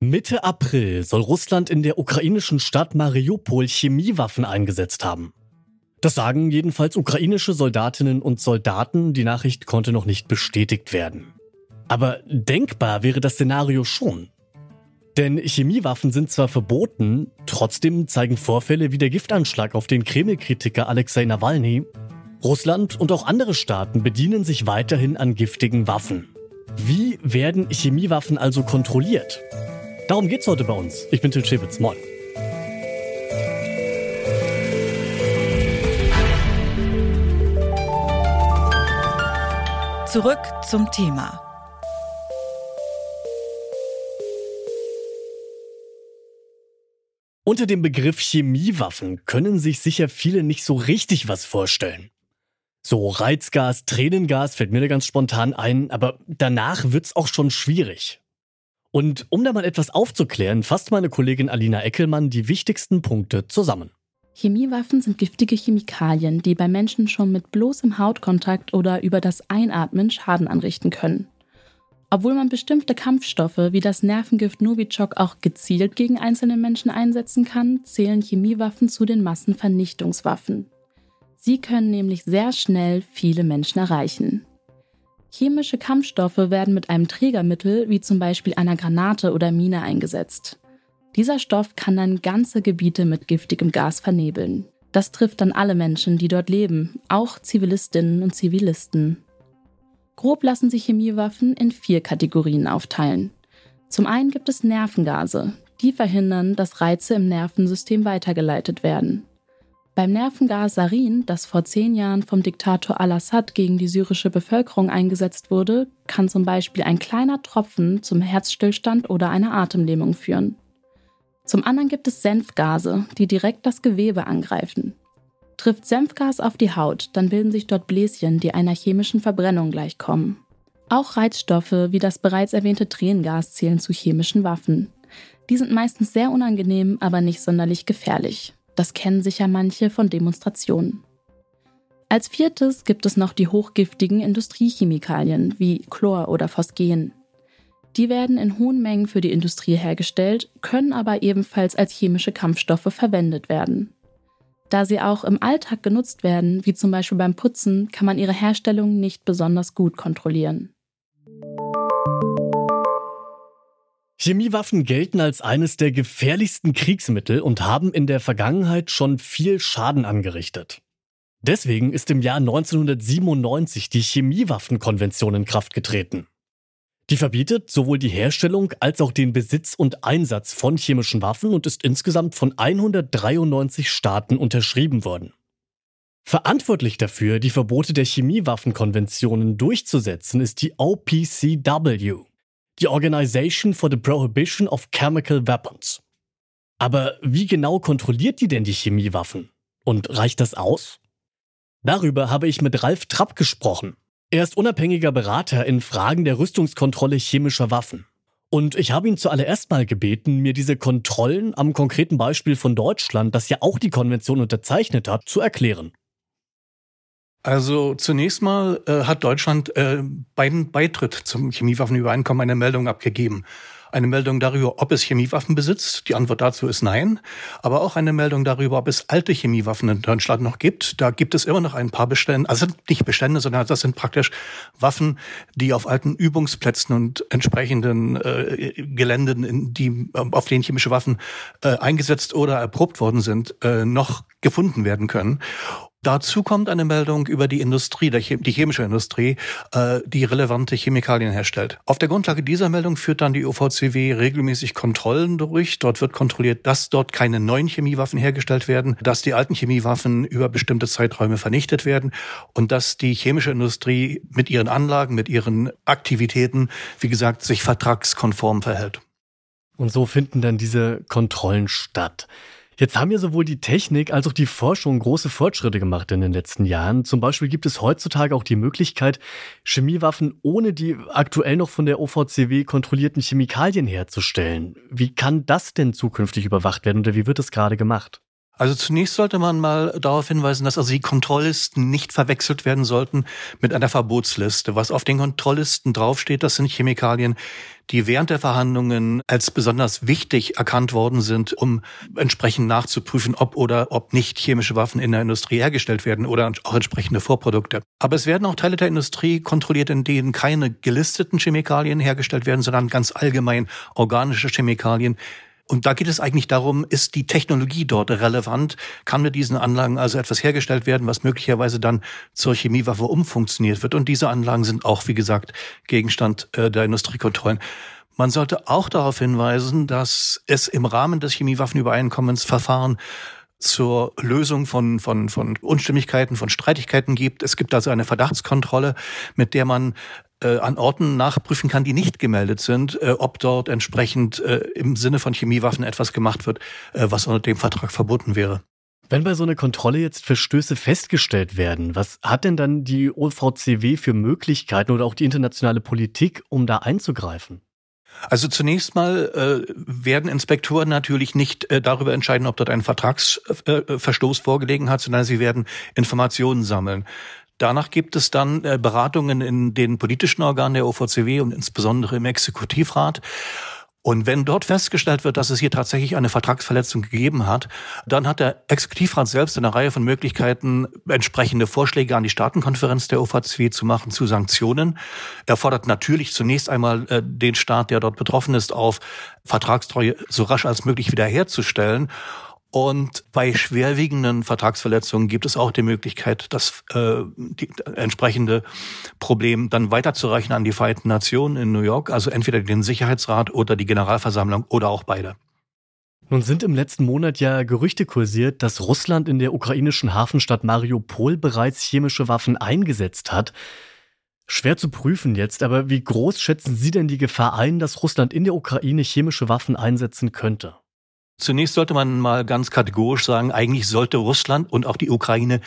Mitte April soll Russland in der ukrainischen Stadt Mariupol Chemiewaffen eingesetzt haben. Das sagen jedenfalls ukrainische Soldatinnen und Soldaten, die Nachricht konnte noch nicht bestätigt werden. Aber denkbar wäre das Szenario schon. Denn Chemiewaffen sind zwar verboten, trotzdem zeigen Vorfälle wie der Giftanschlag auf den Kreml-Kritiker Alexei Nawalny, Russland und auch andere Staaten bedienen sich weiterhin an giftigen Waffen. Wie werden Chemiewaffen also kontrolliert? Darum geht's heute bei uns. Ich bin Til Schewitz. Moin. Zurück zum Thema. Unter dem Begriff Chemiewaffen können sich sicher viele nicht so richtig was vorstellen. So Reizgas, Tränengas fällt mir da ganz spontan ein, aber danach wird's auch schon schwierig. Und um da mal etwas aufzuklären, fasst meine Kollegin Alina Eckelmann die wichtigsten Punkte zusammen. Chemiewaffen sind giftige Chemikalien, die bei Menschen schon mit bloßem Hautkontakt oder über das Einatmen Schaden anrichten können. Obwohl man bestimmte Kampfstoffe wie das Nervengift Novichok auch gezielt gegen einzelne Menschen einsetzen kann, zählen Chemiewaffen zu den Massenvernichtungswaffen. Sie können nämlich sehr schnell viele Menschen erreichen. Chemische Kampfstoffe werden mit einem Trägermittel wie zum Beispiel einer Granate oder Mine eingesetzt. Dieser Stoff kann dann ganze Gebiete mit giftigem Gas vernebeln. Das trifft dann alle Menschen, die dort leben, auch Zivilistinnen und Zivilisten. Grob lassen sich Chemiewaffen in vier Kategorien aufteilen. Zum einen gibt es Nervengase, die verhindern, dass Reize im Nervensystem weitergeleitet werden. Beim Nervengas Sarin, das vor zehn Jahren vom Diktator al-Assad gegen die syrische Bevölkerung eingesetzt wurde, kann zum Beispiel ein kleiner Tropfen zum Herzstillstand oder einer Atemlähmung führen. Zum anderen gibt es Senfgase, die direkt das Gewebe angreifen. Trifft Senfgas auf die Haut, dann bilden sich dort Bläschen, die einer chemischen Verbrennung gleichkommen. Auch Reizstoffe wie das bereits erwähnte Tränengas zählen zu chemischen Waffen. Die sind meistens sehr unangenehm, aber nicht sonderlich gefährlich. Das kennen sicher manche von Demonstrationen. Als viertes gibt es noch die hochgiftigen Industriechemikalien wie Chlor oder Phosgen. Die werden in hohen Mengen für die Industrie hergestellt, können aber ebenfalls als chemische Kampfstoffe verwendet werden. Da sie auch im Alltag genutzt werden, wie zum Beispiel beim Putzen, kann man ihre Herstellung nicht besonders gut kontrollieren. Chemiewaffen gelten als eines der gefährlichsten Kriegsmittel und haben in der Vergangenheit schon viel Schaden angerichtet. Deswegen ist im Jahr 1997 die Chemiewaffenkonvention in Kraft getreten. Die verbietet sowohl die Herstellung als auch den Besitz und Einsatz von chemischen Waffen und ist insgesamt von 193 Staaten unterschrieben worden. Verantwortlich dafür, die Verbote der Chemiewaffenkonventionen durchzusetzen, ist die OPCW, die Organization for the Prohibition of Chemical Weapons. Aber wie genau kontrolliert die denn die Chemiewaffen? Und reicht das aus? Darüber habe ich mit Ralf Trapp gesprochen. Er ist unabhängiger Berater in Fragen der Rüstungskontrolle chemischer Waffen. Und ich habe ihn zuallererst mal gebeten, mir diese Kontrollen am konkreten Beispiel von Deutschland, das ja auch die Konvention unterzeichnet hat, zu erklären. Also zunächst mal äh, hat Deutschland äh, beim Beitritt zum Chemiewaffenübereinkommen eine Meldung abgegeben. Eine Meldung darüber, ob es Chemiewaffen besitzt. Die Antwort dazu ist nein. Aber auch eine Meldung darüber, ob es alte Chemiewaffen in Deutschland noch gibt. Da gibt es immer noch ein paar Bestände, also nicht Bestände, sondern das sind praktisch Waffen, die auf alten Übungsplätzen und entsprechenden äh, Geländen, die, auf denen chemische Waffen äh, eingesetzt oder erprobt worden sind, äh, noch gefunden werden können. Dazu kommt eine Meldung über die Industrie, die chemische Industrie, äh, die relevante Chemikalien herstellt. Auf der Grundlage dieser Meldung führt dann die OVCW regelmäßig Kontrollen durch. Dort wird kontrolliert, dass dort keine neuen Chemiewaffen hergestellt werden, dass die alten Chemiewaffen über bestimmte Zeiträume vernichtet werden und dass die chemische Industrie mit ihren Anlagen, mit ihren Aktivitäten, wie gesagt, sich vertragskonform verhält. Und so finden dann diese Kontrollen statt. Jetzt haben ja sowohl die Technik als auch die Forschung große Fortschritte gemacht in den letzten Jahren. Zum Beispiel gibt es heutzutage auch die Möglichkeit, Chemiewaffen ohne die aktuell noch von der OVCW kontrollierten Chemikalien herzustellen. Wie kann das denn zukünftig überwacht werden oder wie wird es gerade gemacht? Also zunächst sollte man mal darauf hinweisen, dass also die Kontrolllisten nicht verwechselt werden sollten mit einer Verbotsliste. Was auf den Kontrolllisten draufsteht, das sind Chemikalien, die während der Verhandlungen als besonders wichtig erkannt worden sind, um entsprechend nachzuprüfen, ob oder ob nicht chemische Waffen in der Industrie hergestellt werden oder auch entsprechende Vorprodukte. Aber es werden auch Teile der Industrie kontrolliert, in denen keine gelisteten Chemikalien hergestellt werden, sondern ganz allgemein organische Chemikalien, und da geht es eigentlich darum, ist die Technologie dort relevant? Kann mit diesen Anlagen also etwas hergestellt werden, was möglicherweise dann zur Chemiewaffe umfunktioniert wird? Und diese Anlagen sind auch, wie gesagt, Gegenstand äh, der Industriekontrollen. Man sollte auch darauf hinweisen, dass es im Rahmen des Chemiewaffenübereinkommens Verfahren zur Lösung von, von, von Unstimmigkeiten, von Streitigkeiten gibt. Es gibt also eine Verdachtskontrolle, mit der man äh, an Orten nachprüfen kann, die nicht gemeldet sind, äh, ob dort entsprechend äh, im Sinne von Chemiewaffen etwas gemacht wird, was unter dem Vertrag verboten wäre. Wenn bei so einer Kontrolle jetzt Verstöße festgestellt werden, was hat denn dann die OVCW für Möglichkeiten oder auch die internationale Politik, um da einzugreifen? Also zunächst mal äh, werden Inspektoren natürlich nicht äh, darüber entscheiden, ob dort ein Vertragsverstoß vorgelegen hat, sondern sie werden Informationen sammeln. Danach gibt es dann äh, Beratungen in den politischen Organen der OVCW und insbesondere im Exekutivrat. Und wenn dort festgestellt wird, dass es hier tatsächlich eine Vertragsverletzung gegeben hat, dann hat der Exekutivrat selbst eine Reihe von Möglichkeiten, entsprechende Vorschläge an die Staatenkonferenz der OVCW zu machen zu Sanktionen. Er fordert natürlich zunächst einmal äh, den Staat, der dort betroffen ist, auf, Vertragstreue so rasch als möglich wiederherzustellen. Und bei schwerwiegenden Vertragsverletzungen gibt es auch die Möglichkeit, das äh, die, entsprechende Problem dann weiterzureichen an die Vereinten Nationen in New York, also entweder den Sicherheitsrat oder die Generalversammlung oder auch beide. Nun sind im letzten Monat ja Gerüchte kursiert, dass Russland in der ukrainischen Hafenstadt Mariupol bereits chemische Waffen eingesetzt hat. Schwer zu prüfen jetzt, aber wie groß schätzen Sie denn die Gefahr ein, dass Russland in der Ukraine chemische Waffen einsetzen könnte? Zunächst sollte man mal ganz kategorisch sagen, eigentlich sollte Russland und auch die Ukraine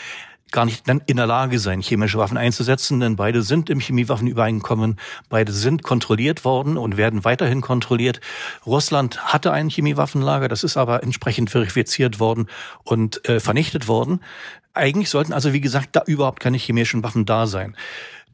gar nicht in der Lage sein, chemische Waffen einzusetzen, denn beide sind im Chemiewaffenübereinkommen, beide sind kontrolliert worden und werden weiterhin kontrolliert. Russland hatte ein Chemiewaffenlager, das ist aber entsprechend verifiziert worden und äh, vernichtet worden. Eigentlich sollten also, wie gesagt, da überhaupt keine chemischen Waffen da sein.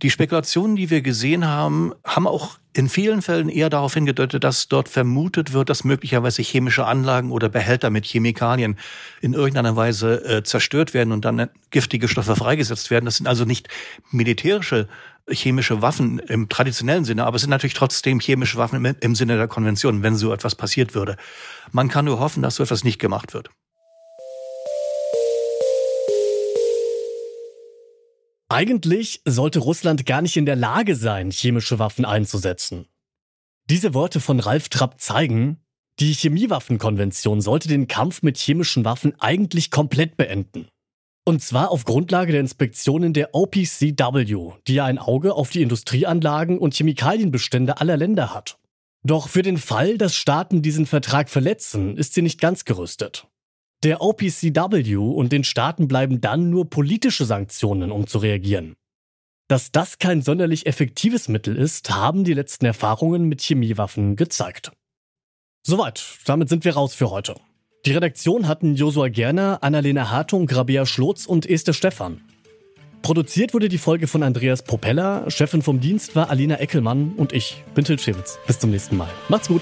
Die Spekulationen, die wir gesehen haben, haben auch in vielen Fällen eher darauf hingedeutet, dass dort vermutet wird, dass möglicherweise chemische Anlagen oder Behälter mit Chemikalien in irgendeiner Weise äh, zerstört werden und dann giftige Stoffe freigesetzt werden. Das sind also nicht militärische chemische Waffen im traditionellen Sinne, aber es sind natürlich trotzdem chemische Waffen im, im Sinne der Konvention, wenn so etwas passiert würde. Man kann nur hoffen, dass so etwas nicht gemacht wird. Eigentlich sollte Russland gar nicht in der Lage sein, chemische Waffen einzusetzen. Diese Worte von Ralf Trapp zeigen, die Chemiewaffenkonvention sollte den Kampf mit chemischen Waffen eigentlich komplett beenden. Und zwar auf Grundlage der Inspektionen der OPCW, die ja ein Auge auf die Industrieanlagen und Chemikalienbestände aller Länder hat. Doch für den Fall, dass Staaten diesen Vertrag verletzen, ist sie nicht ganz gerüstet. Der OPCW und den Staaten bleiben dann nur politische Sanktionen, um zu reagieren. Dass das kein sonderlich effektives Mittel ist, haben die letzten Erfahrungen mit Chemiewaffen gezeigt. Soweit, damit sind wir raus für heute. Die Redaktion hatten Josua Gerner, Annalena Hartung, Grabea Schlotz und Esther Stephan. Produziert wurde die Folge von Andreas Propeller, Chefin vom Dienst war Alina Eckelmann und ich bin Til Schewitz. Bis zum nächsten Mal. Macht's gut.